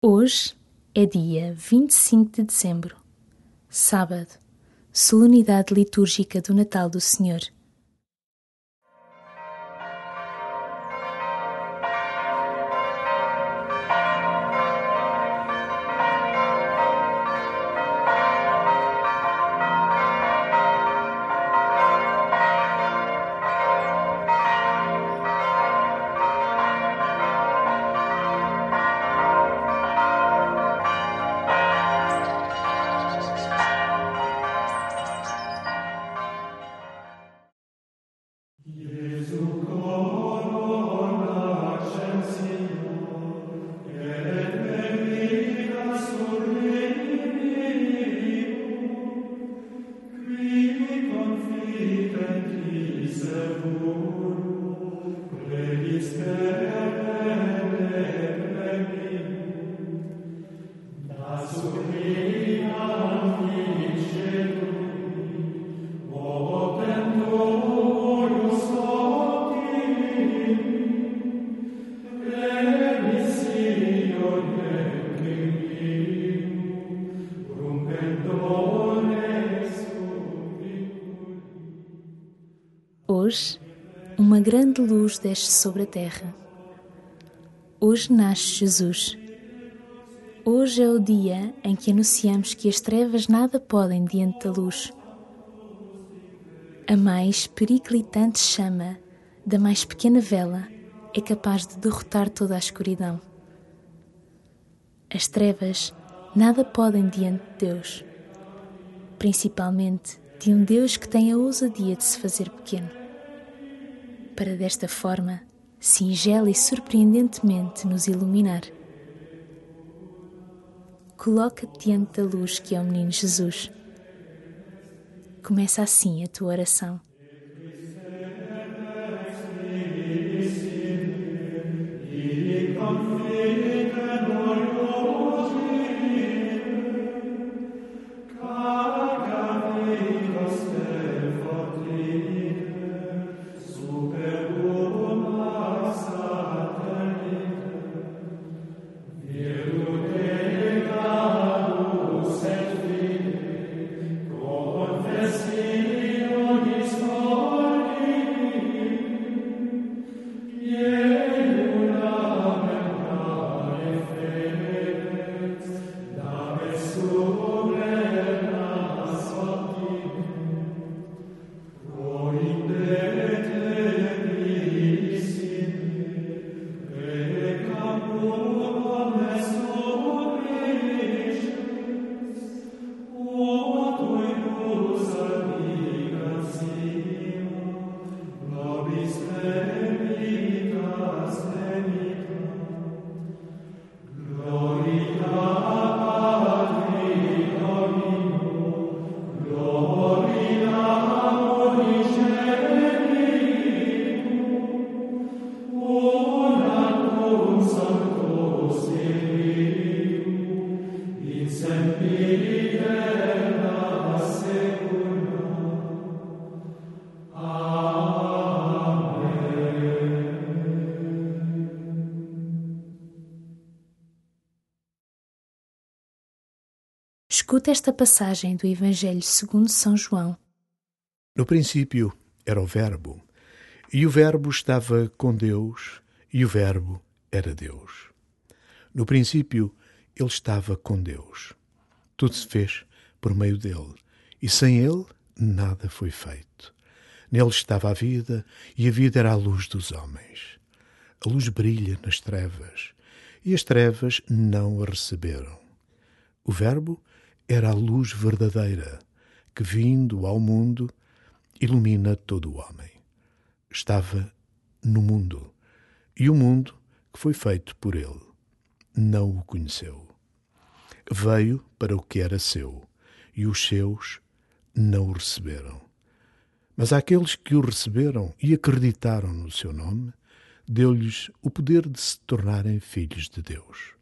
Hoje é dia 25 de dezembro, sábado, solenidade litúrgica do Natal do Senhor. Grande luz desce sobre a terra. Hoje nasce Jesus. Hoje é o dia em que anunciamos que as trevas nada podem diante da luz. A mais periclitante chama da mais pequena vela é capaz de derrotar toda a escuridão. As trevas nada podem diante de Deus, principalmente de um Deus que tem a ousadia de se fazer pequeno para desta forma, singela e surpreendentemente nos iluminar. Coloca-te diante da luz que é o menino Jesus. Começa assim a tua oração. Escuta esta passagem do Evangelho segundo São João. No princípio era o Verbo, e o Verbo estava com Deus, e o Verbo era Deus. No princípio ele estava com Deus. Tudo se fez por meio dele, e sem ele nada foi feito. Nele estava a vida, e a vida era a luz dos homens. A luz brilha nas trevas, e as trevas não a receberam. O Verbo era a luz verdadeira que, vindo ao mundo, ilumina todo o homem. Estava no mundo, e o mundo, que foi feito por ele, não o conheceu. Veio para o que era seu, e os seus não o receberam. Mas àqueles que o receberam e acreditaram no seu nome, deu-lhes o poder de se tornarem filhos de Deus.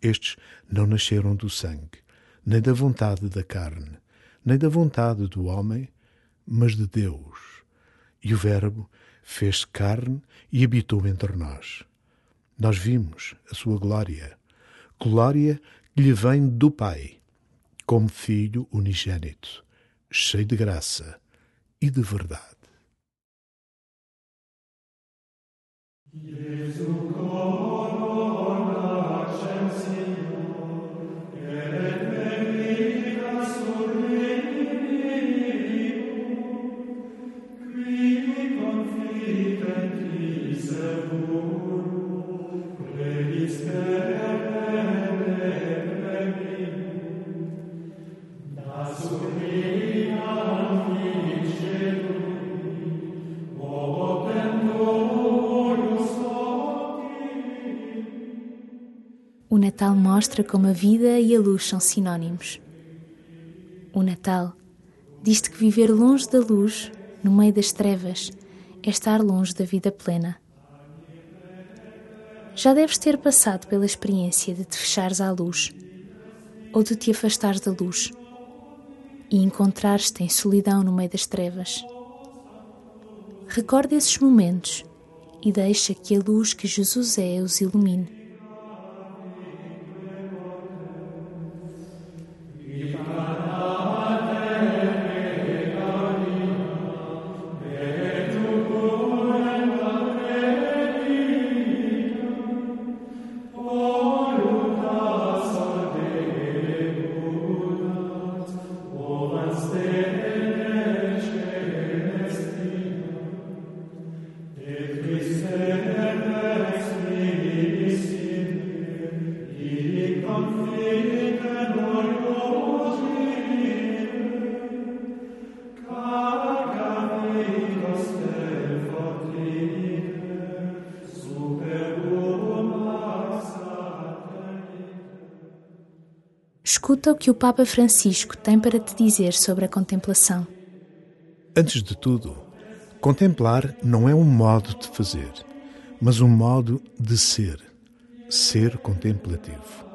Estes não nasceram do sangue, nem da vontade da carne, nem da vontade do homem, mas de Deus. E o Verbo fez carne e habitou entre nós. Nós vimos a sua glória, glória que lhe vem do Pai, como Filho unigênito, cheio de graça e de verdade. O Natal mostra como a vida e a luz são sinónimos. O Natal diz-te que viver longe da luz, no meio das trevas, é estar longe da vida plena. Já deves ter passado pela experiência de te fechares à luz ou de te afastares da luz e encontrares-te em solidão no meio das trevas. Recorda esses momentos e deixa que a luz que Jesus é os ilumine. Escuta o que o Papa Francisco tem para te dizer sobre a contemplação. Antes de tudo, contemplar não é um modo de fazer, mas um modo de ser. Ser contemplativo.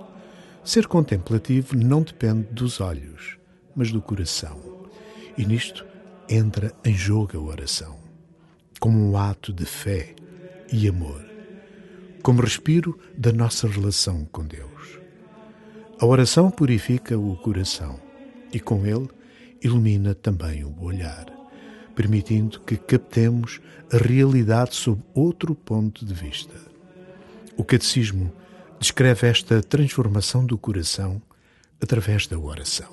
Ser contemplativo não depende dos olhos, mas do coração. E nisto entra em jogo a oração, como um ato de fé e amor, como respiro da nossa relação com Deus. A oração purifica o coração e, com ele, ilumina também o olhar, permitindo que captemos a realidade sob outro ponto de vista. O Catecismo descreve esta transformação do coração através da oração,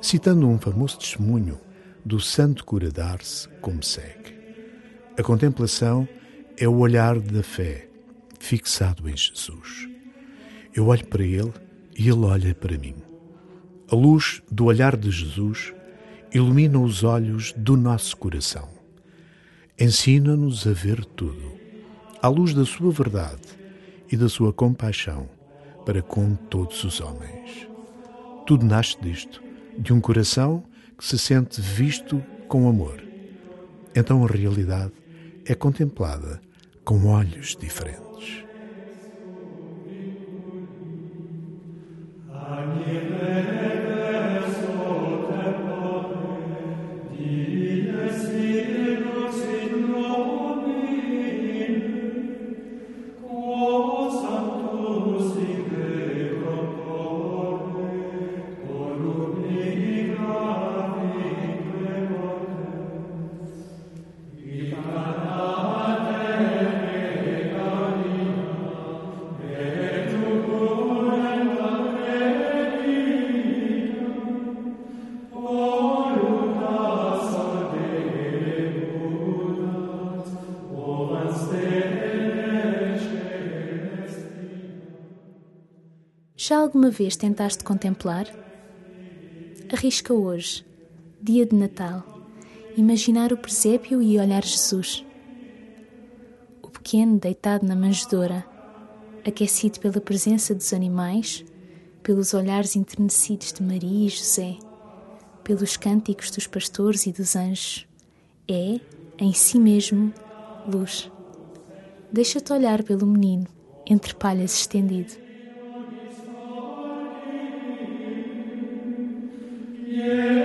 citando um famoso testemunho do Santo Cura d'Ars, como segue: A contemplação é o olhar da fé fixado em Jesus. Eu olho para ele e ele olha para mim. A luz do olhar de Jesus ilumina os olhos do nosso coração. Ensina-nos a ver tudo, à luz da sua verdade e da sua compaixão para com todos os homens. Tudo nasce disto, de um coração que se sente visto com amor. Então a realidade é contemplada com olhos diferentes. Já alguma vez tentaste contemplar? Arrisca hoje, dia de Natal, imaginar o presépio e olhar Jesus. O pequeno deitado na manjedoura, aquecido pela presença dos animais, pelos olhares enternecidos de Maria e José, pelos cânticos dos pastores e dos anjos, é, em si mesmo, luz. Deixa-te olhar pelo menino, entre palhas estendido. Yeah.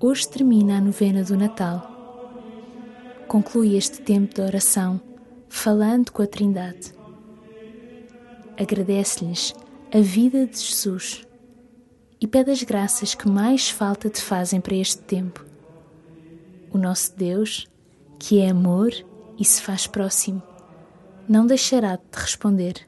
Hoje termina a novena do Natal. Conclui este tempo de oração falando com a Trindade. Agradece-lhes a vida de Jesus e pede as graças que mais falta te fazem para este tempo. O nosso Deus, que é amor e se faz próximo, não deixará de te responder.